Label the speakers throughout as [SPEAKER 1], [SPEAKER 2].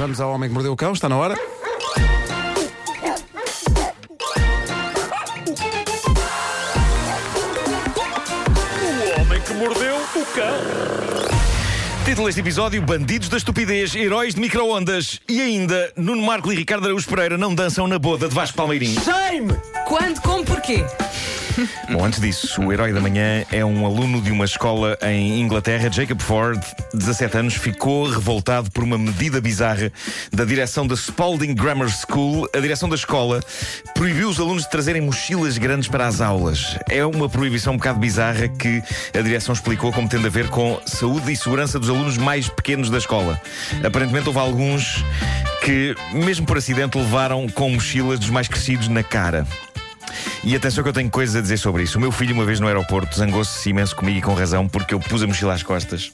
[SPEAKER 1] Vamos ao Homem que Mordeu o Cão, está na hora.
[SPEAKER 2] O homem que mordeu o cão.
[SPEAKER 3] Título deste episódio: Bandidos da Estupidez, Heróis de Microondas. E ainda, Nuno Marco e Ricardo Araújo Pereira não dançam na boda de Vasco Palmeirim.
[SPEAKER 2] Shame!
[SPEAKER 4] Quando, como, porquê?
[SPEAKER 3] Bom, antes disso, o herói da manhã é um aluno de uma escola em Inglaterra, Jacob Ford, 17 anos, ficou revoltado por uma medida bizarra da direção da Spalding Grammar School. A direção da escola proibiu os alunos de trazerem mochilas grandes para as aulas. É uma proibição um bocado bizarra que a direção explicou como tendo a ver com saúde e segurança dos alunos mais pequenos da escola. Aparentemente houve alguns que, mesmo por acidente, levaram com mochilas dos mais crescidos na cara. E atenção que eu tenho coisas a dizer sobre isso. O meu filho, uma vez no aeroporto, zangou-se imenso comigo e com razão, porque eu pus a mochila às costas.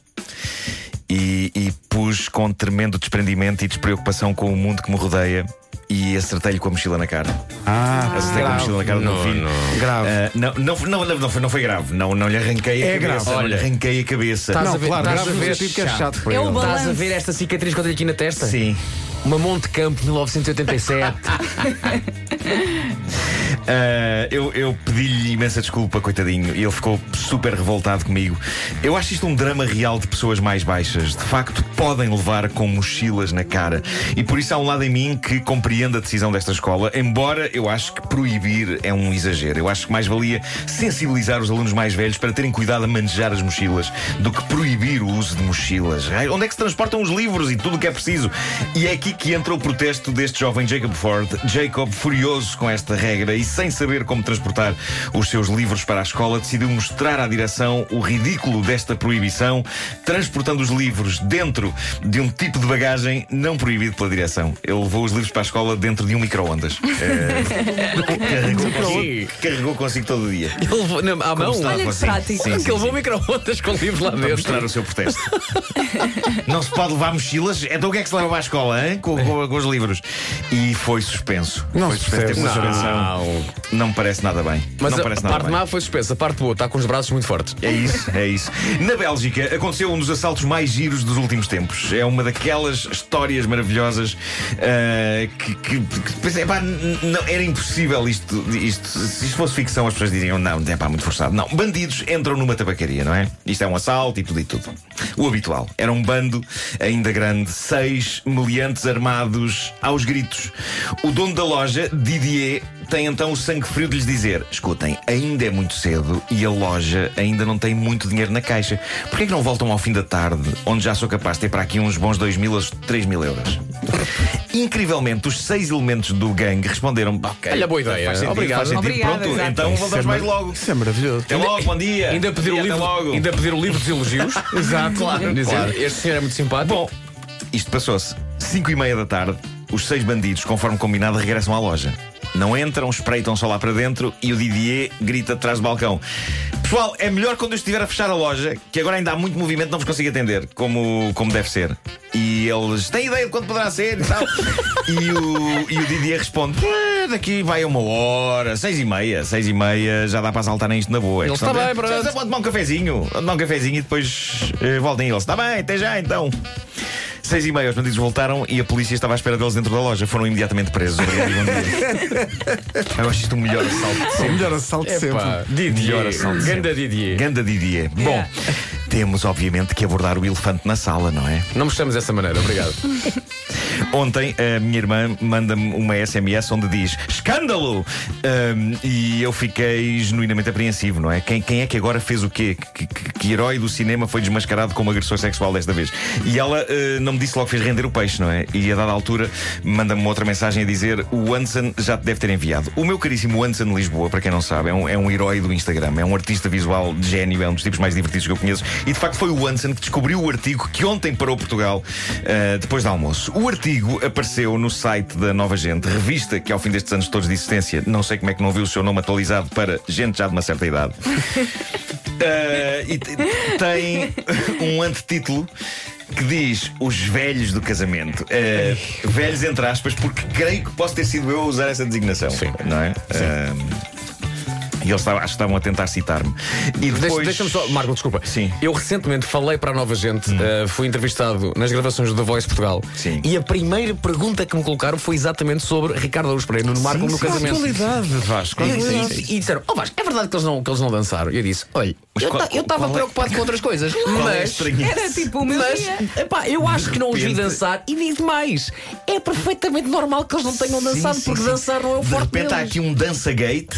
[SPEAKER 3] E, e pus com tremendo desprendimento e despreocupação com o mundo que me rodeia. E acertei-lhe com a mochila na cara.
[SPEAKER 1] Ah,
[SPEAKER 3] Acertei com a mochila na cara do meu filho.
[SPEAKER 1] Grave.
[SPEAKER 3] Ah, não, não, não, não, não foi, não foi grave. Não, não lhe arranquei a
[SPEAKER 1] É
[SPEAKER 3] cabeça.
[SPEAKER 1] grave.
[SPEAKER 3] Não lhe arranquei a cabeça.
[SPEAKER 2] Estás
[SPEAKER 1] Não,
[SPEAKER 2] a ver,
[SPEAKER 1] claro,
[SPEAKER 2] estás
[SPEAKER 1] grave
[SPEAKER 2] a ver,
[SPEAKER 1] que é chato para
[SPEAKER 4] É
[SPEAKER 1] ele.
[SPEAKER 4] o
[SPEAKER 2] Estás a ver esta cicatriz que eu tenho aqui na testa?
[SPEAKER 3] Sim.
[SPEAKER 2] Uma Monte Campo 1987.
[SPEAKER 3] Ah, eu eu pedi-lhe imensa desculpa, coitadinho, e ele ficou super revoltado comigo. Eu acho isto um drama real de pessoas mais baixas. De facto, podem levar com mochilas na cara. E por isso há um lado em mim que compreende a decisão desta escola, embora eu acho que proibir é um exagero. Eu acho que mais valia sensibilizar os alunos mais velhos para terem cuidado a manejar as mochilas do que proibir o uso de mochilas. Ai, Onde é que se transportam os livros e tudo o que é preciso? E é aqui que entra o protesto deste jovem Jacob Ford. Jacob, furioso com esta regra e sem saber como transportar os seus livros para a escola, decidiu mostrar à direção o ridículo desta proibição, transportando os livros dentro de um tipo de bagagem não proibido pela direção. Ele levou os livros para a escola dentro de um micro-ondas. Que carregou, consigo, que carregou consigo todo o dia.
[SPEAKER 2] Ele levou na, à mão.
[SPEAKER 4] Olha que
[SPEAKER 3] assim.
[SPEAKER 4] prático.
[SPEAKER 3] Sim,
[SPEAKER 2] que
[SPEAKER 3] sim,
[SPEAKER 2] levou
[SPEAKER 3] sim.
[SPEAKER 2] micro-ondas com livros lá
[SPEAKER 3] Para
[SPEAKER 2] dentro.
[SPEAKER 3] mostrar o seu protesto. Não se pode levar mochilas? Então o que é que se leva para a escola, hein? Com, com- com os livros? E foi suspenso.
[SPEAKER 1] Não
[SPEAKER 3] foi suspenso. Teve uma suspensão. Não me parece nada bem.
[SPEAKER 2] Mas
[SPEAKER 3] não
[SPEAKER 2] a,
[SPEAKER 3] parece
[SPEAKER 2] a
[SPEAKER 3] nada
[SPEAKER 2] parte
[SPEAKER 3] bem.
[SPEAKER 2] má foi suspensa, a parte boa está com os braços muito fortes.
[SPEAKER 3] É isso, é isso. Na Bélgica aconteceu um dos assaltos mais giros dos últimos tempos. É uma daquelas histórias maravilhosas ah, que, que, que epá, n- não, era impossível isto, isto. Se isto fosse ficção, as pessoas diriam, não, é pá, muito forçado. Não, bandidos entram numa tabacaria, não é? Isto é um assalto e tudo e tudo. O habitual. Era um bando ainda grande, seis meliantes armados aos gritos. O dono da loja, Didier, tem então o sangue frio de lhes dizer: escutem, ainda é muito cedo e a loja ainda não tem muito dinheiro na caixa. Porquê é que não voltam ao fim da tarde, onde já sou capaz de ter para aqui uns bons 2 mil a 3 mil euros? Incrivelmente, os seis elementos do gangue responderam: ok,
[SPEAKER 2] Olha, boa ideia.
[SPEAKER 3] faz sentido,
[SPEAKER 2] Obrigado.
[SPEAKER 3] faz sentido. Pronto,
[SPEAKER 4] exato.
[SPEAKER 3] então voltamos
[SPEAKER 1] é
[SPEAKER 3] mais logo.
[SPEAKER 1] Isso é maravilhoso.
[SPEAKER 3] Até logo, bom dia.
[SPEAKER 2] Ainda pedir, o livro,
[SPEAKER 3] logo.
[SPEAKER 2] ainda pedir o livro dos elogios. Exato, claro.
[SPEAKER 3] Claro.
[SPEAKER 2] Este senhor é muito simpático.
[SPEAKER 3] Bom, isto passou-se. 5 e meia da tarde, os seis bandidos, conforme combinado, regressam à loja. Não entram, espreitam só lá para dentro e o Didier grita atrás do balcão: Pessoal, é melhor quando eu estiver a fechar a loja, que agora ainda há muito movimento, não vos consigo atender como, como deve ser. E eles têm ideia de quando poderá ser e tal. e, o, e o Didier responde: "Ah, Daqui vai uma hora, seis e meia, seis e meia, já dá para saltar isto na boa.
[SPEAKER 2] Ele está bem, pronto.
[SPEAKER 3] Vou tomar um cafezinho, vou tomar um cafezinho e depois eh, voltem eles. Está bem, até já então. Seis e meia, os bandidos voltaram e a polícia estava à espera deles dentro da loja. Foram imediatamente presos. Obrigado e bom dia. Eu acho isto o melhor assalto de
[SPEAKER 1] O
[SPEAKER 3] sempre.
[SPEAKER 1] melhor assalto sempre.
[SPEAKER 2] Epá,
[SPEAKER 3] Melhor
[SPEAKER 2] Didier.
[SPEAKER 3] assalto
[SPEAKER 2] Ganda
[SPEAKER 3] sempre.
[SPEAKER 2] Didier.
[SPEAKER 3] Ganda Didier. Bom, temos obviamente que abordar o elefante na sala, não é?
[SPEAKER 2] Não me chames dessa maneira, obrigado.
[SPEAKER 3] Ontem a minha irmã manda-me uma SMS onde diz escândalo! Ahm, e eu fiquei genuinamente apreensivo, não é? Quem, quem é que agora fez o quê? Que, que- que herói do cinema foi desmascarado como agressor sexual desta vez? E ela ah, não me disse logo que fez render o peixe, não é? E a dada altura manda-me outra mensagem a dizer: o Anson já te deve ter enviado. O meu caríssimo Anson Lisboa, para quem não sabe, é um, é um herói do Instagram, é um artista visual de gênio, é um dos tipos mais divertidos que eu conheço. E de facto foi o Anson que descobriu o artigo que ontem parou Portugal ah, depois do almoço. O artigo apareceu no site da Nova Gente, revista que ao fim destes anos todos de existência, não sei como é que não viu o seu nome atualizado para gente já de uma certa idade. Ah, e te- tem um antetítulo que diz os velhos do casamento. Ah, velhos entre aspas, porque creio que posso ter sido eu a usar essa designação.
[SPEAKER 2] Sim.
[SPEAKER 3] Não é? Ah, E eles estavam, acho que estavam a tentar citar-me. E
[SPEAKER 4] Deixa-
[SPEAKER 3] depois.
[SPEAKER 4] Deixa-me só, Marco, desculpa.
[SPEAKER 3] Sim.
[SPEAKER 4] Eu recentemente falei para a nova gente, eh, fui entrevistado nas gravações do The Voice Portugal.
[SPEAKER 3] Sim.
[SPEAKER 4] E a primeira pergunta que me colocaram foi exatamente sobre Ricardo Araújo Pereira no Marco no
[SPEAKER 3] sim,
[SPEAKER 4] casamento.
[SPEAKER 1] Qualidade, Vasco.
[SPEAKER 4] E,
[SPEAKER 1] qualidade.
[SPEAKER 4] e- e disseram, oh Vasco, é verdade que eles não, que eles não dançaram? E eu disse, olha, eu estava
[SPEAKER 3] é-
[SPEAKER 4] preocupado com outras coisas,
[SPEAKER 3] Qual é
[SPEAKER 4] mas.
[SPEAKER 3] estranheza?
[SPEAKER 5] Era tipo o meu
[SPEAKER 4] Mas,
[SPEAKER 5] dia.
[SPEAKER 4] epá, eu acho que não os vi dançar e digo mais. É perfeitamente normal que eles não tenham dançado,
[SPEAKER 3] Sim, sim,
[SPEAKER 4] porque
[SPEAKER 3] sim.
[SPEAKER 4] dançar não é o
[SPEAKER 3] De
[SPEAKER 4] forte
[SPEAKER 3] repente há aqui um dança-gate.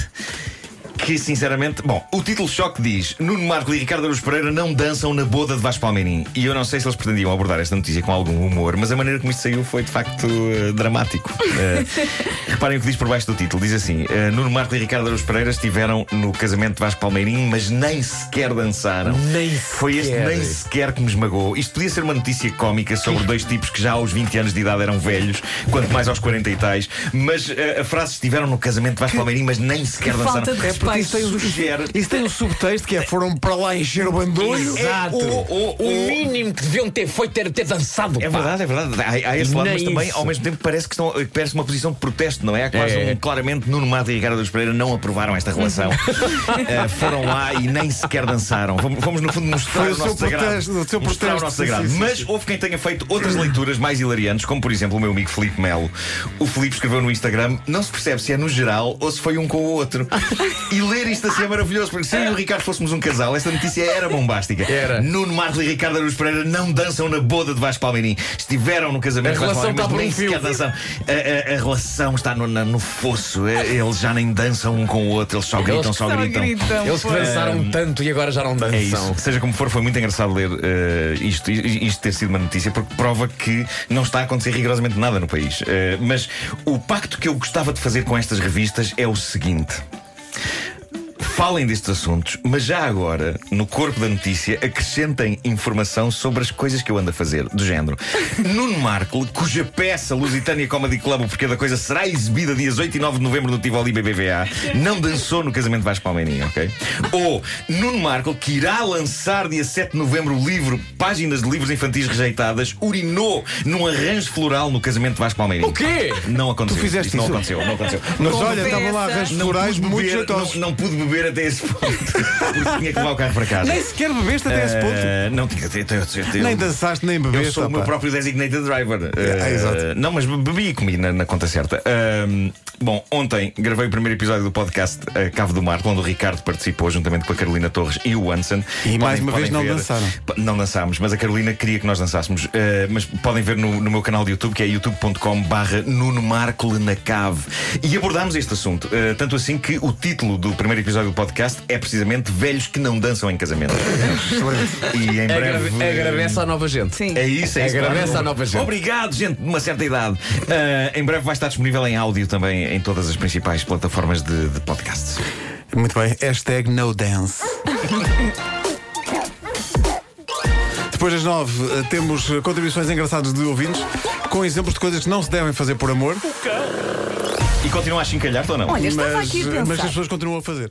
[SPEAKER 3] Que sinceramente, bom, o título choque diz Nuno Marco e Ricardo Araújo Pereira não dançam na boda de Vasco Palmeirim. E eu não sei se eles pretendiam abordar esta notícia com algum humor, mas a maneira como isto saiu foi de facto eh, dramático. Eh, reparem o que diz por baixo do título: diz assim: eh, Nuno Marco e Ricardo Araújo Pereira estiveram no casamento de Vasco Palmeirim, mas nem sequer dançaram.
[SPEAKER 4] Nem
[SPEAKER 3] Foi este
[SPEAKER 4] sequer.
[SPEAKER 3] nem sequer que me esmagou. Isto podia ser uma notícia cómica sobre dois tipos que já aos 20 anos de idade eram velhos, quanto mais aos 40 e tais. Mas a frase estiveram no casamento de Vasco Palmeirim, mas nem sequer
[SPEAKER 5] Que
[SPEAKER 3] dançaram.
[SPEAKER 5] falta de
[SPEAKER 1] É isso tem, um-
[SPEAKER 3] Sugere-
[SPEAKER 1] isso tem um subtexto que é foram para lá encher o bandolho.
[SPEAKER 4] Exato.
[SPEAKER 3] o- o-
[SPEAKER 4] o
[SPEAKER 3] o-
[SPEAKER 4] mínimo que deviam ter feito era ter dançado.
[SPEAKER 3] É
[SPEAKER 4] pá.
[SPEAKER 3] verdade, é verdade. Há, há esse lado, mas também, ao mesmo tempo, parece que estão, parece uma posição de protesto, não é? Há quase
[SPEAKER 4] É.
[SPEAKER 3] um, claramente, Nuno Mato e Ricardo dos Pereira não aprovaram esta relação. Eh, foram lá e nem sequer dançaram. Fomos, fomos, no fundo, mostrar
[SPEAKER 1] Foi
[SPEAKER 3] o
[SPEAKER 1] o
[SPEAKER 3] nosso
[SPEAKER 1] protesto, o seu
[SPEAKER 3] mostrar o nosso
[SPEAKER 1] sim,
[SPEAKER 3] sagrado.
[SPEAKER 1] sim, sim,
[SPEAKER 3] Mas houve quem tenha feito outras leituras mais hilariantes, como por exemplo o meu amigo Filipe Melo. O Filipe escreveu no Instagram: não se percebe se é no geral ou se foi um com o outro. E ler isto assim é maravilhoso, porque se eu e o Ricardo fôssemos um casal, esta notícia era bombástica.
[SPEAKER 4] Era.
[SPEAKER 3] Nuno Marco e Ricardo Araújo Pereira não dançam na boda de Vasco Palmeirim. Estiveram no casamento
[SPEAKER 4] A
[SPEAKER 3] de Vasco
[SPEAKER 4] relação
[SPEAKER 3] Palmeirim,
[SPEAKER 4] está
[SPEAKER 3] mas
[SPEAKER 4] por um
[SPEAKER 3] nem
[SPEAKER 4] fio.
[SPEAKER 3] sequer dançaram. A, a- a relação está no, na- no fosso. É, Eles já nem dançam um com o outro, eles só gritam, só,
[SPEAKER 5] Só
[SPEAKER 3] gritam.
[SPEAKER 5] gritam.
[SPEAKER 4] Eles que dançaram tanto e agora já não dançam.
[SPEAKER 3] É isso. Seja como for, foi muito engraçado ler eh, isto, isto ter sido uma notícia, porque prova que não está a acontecer rigorosamente nada no país. Eh, mas o pacto que eu gostava de fazer com estas revistas é o seguinte. Falem destes assuntos, mas já agora, no corpo da notícia, acrescentem informação sobre as coisas que eu ando a fazer, do género. Nuno Markle, cuja peça Lusitânia Comedy Club, o porquê da coisa, será exibida dias 8 e 9 de novembro no Tivoli BBVA, não dançou no casamento de Vasco Palmeirinho, ok? Ou Nuno Markle, que irá lançar dia 7 de novembro o livro Páginas de Livros Infantis Rejeitadas, urinou num arranjo floral no casamento de Vasco Palmeirinho.
[SPEAKER 4] O quê?
[SPEAKER 3] Não aconteceu.
[SPEAKER 1] Tu fizeste
[SPEAKER 3] Isso não aconteceu, não aconteceu.
[SPEAKER 1] Mas olha, estavam lá arranjos florais muito jeitosos.
[SPEAKER 3] não, não pude beber até esse ponto. Porque tinha que levar o carro para casa.
[SPEAKER 1] Nem sequer bebeste até esse ponto.
[SPEAKER 3] Eh, não tinha. Eu, eu, eu,
[SPEAKER 1] Nem dançaste, nem
[SPEAKER 3] eu
[SPEAKER 1] bebeste.
[SPEAKER 3] sou o meu próprio designated driver.
[SPEAKER 1] É,
[SPEAKER 3] Eh,
[SPEAKER 1] exato.
[SPEAKER 3] Não, mas bebi e comi na, conta certa. Ahm, bom, ontem gravei o primeiro episódio do podcast eh, Cavo do Mar, onde o Ricardo participou juntamente com a Carolina Torres e o Anson.
[SPEAKER 1] E mais uma vez não dançaram.
[SPEAKER 3] Não dançámos, mas a Carolina queria que nós dançássemos. Mas podem ver no, meu canal de YouTube, que é youtube.com/barra Nuno Marco na Cave. E abordámos este assunto. tanto assim que o título do primeiro episódio do podcast é precisamente Velhos que não dançam em casamento. e em breve.
[SPEAKER 4] Agrade- Agradece à nova gente.
[SPEAKER 5] Sim.
[SPEAKER 3] É isso, é isso.
[SPEAKER 4] Agradece
[SPEAKER 3] claro.
[SPEAKER 4] à nova gente.
[SPEAKER 3] Obrigado, gente de uma certa idade. Ah, em breve vai estar disponível em áudio também em todas as principais plataformas de, de podcasts.
[SPEAKER 1] Muito bem, hashtag no dance. Depois das nove, eh, temos contribuições engraçadas de ouvintes com exemplos de coisas que não se devem fazer por amor,
[SPEAKER 3] E continua a chincalhar-te ou não?
[SPEAKER 5] Olha, estava
[SPEAKER 1] mas,
[SPEAKER 5] aqui a
[SPEAKER 1] mas as pessoas continuam a fazer.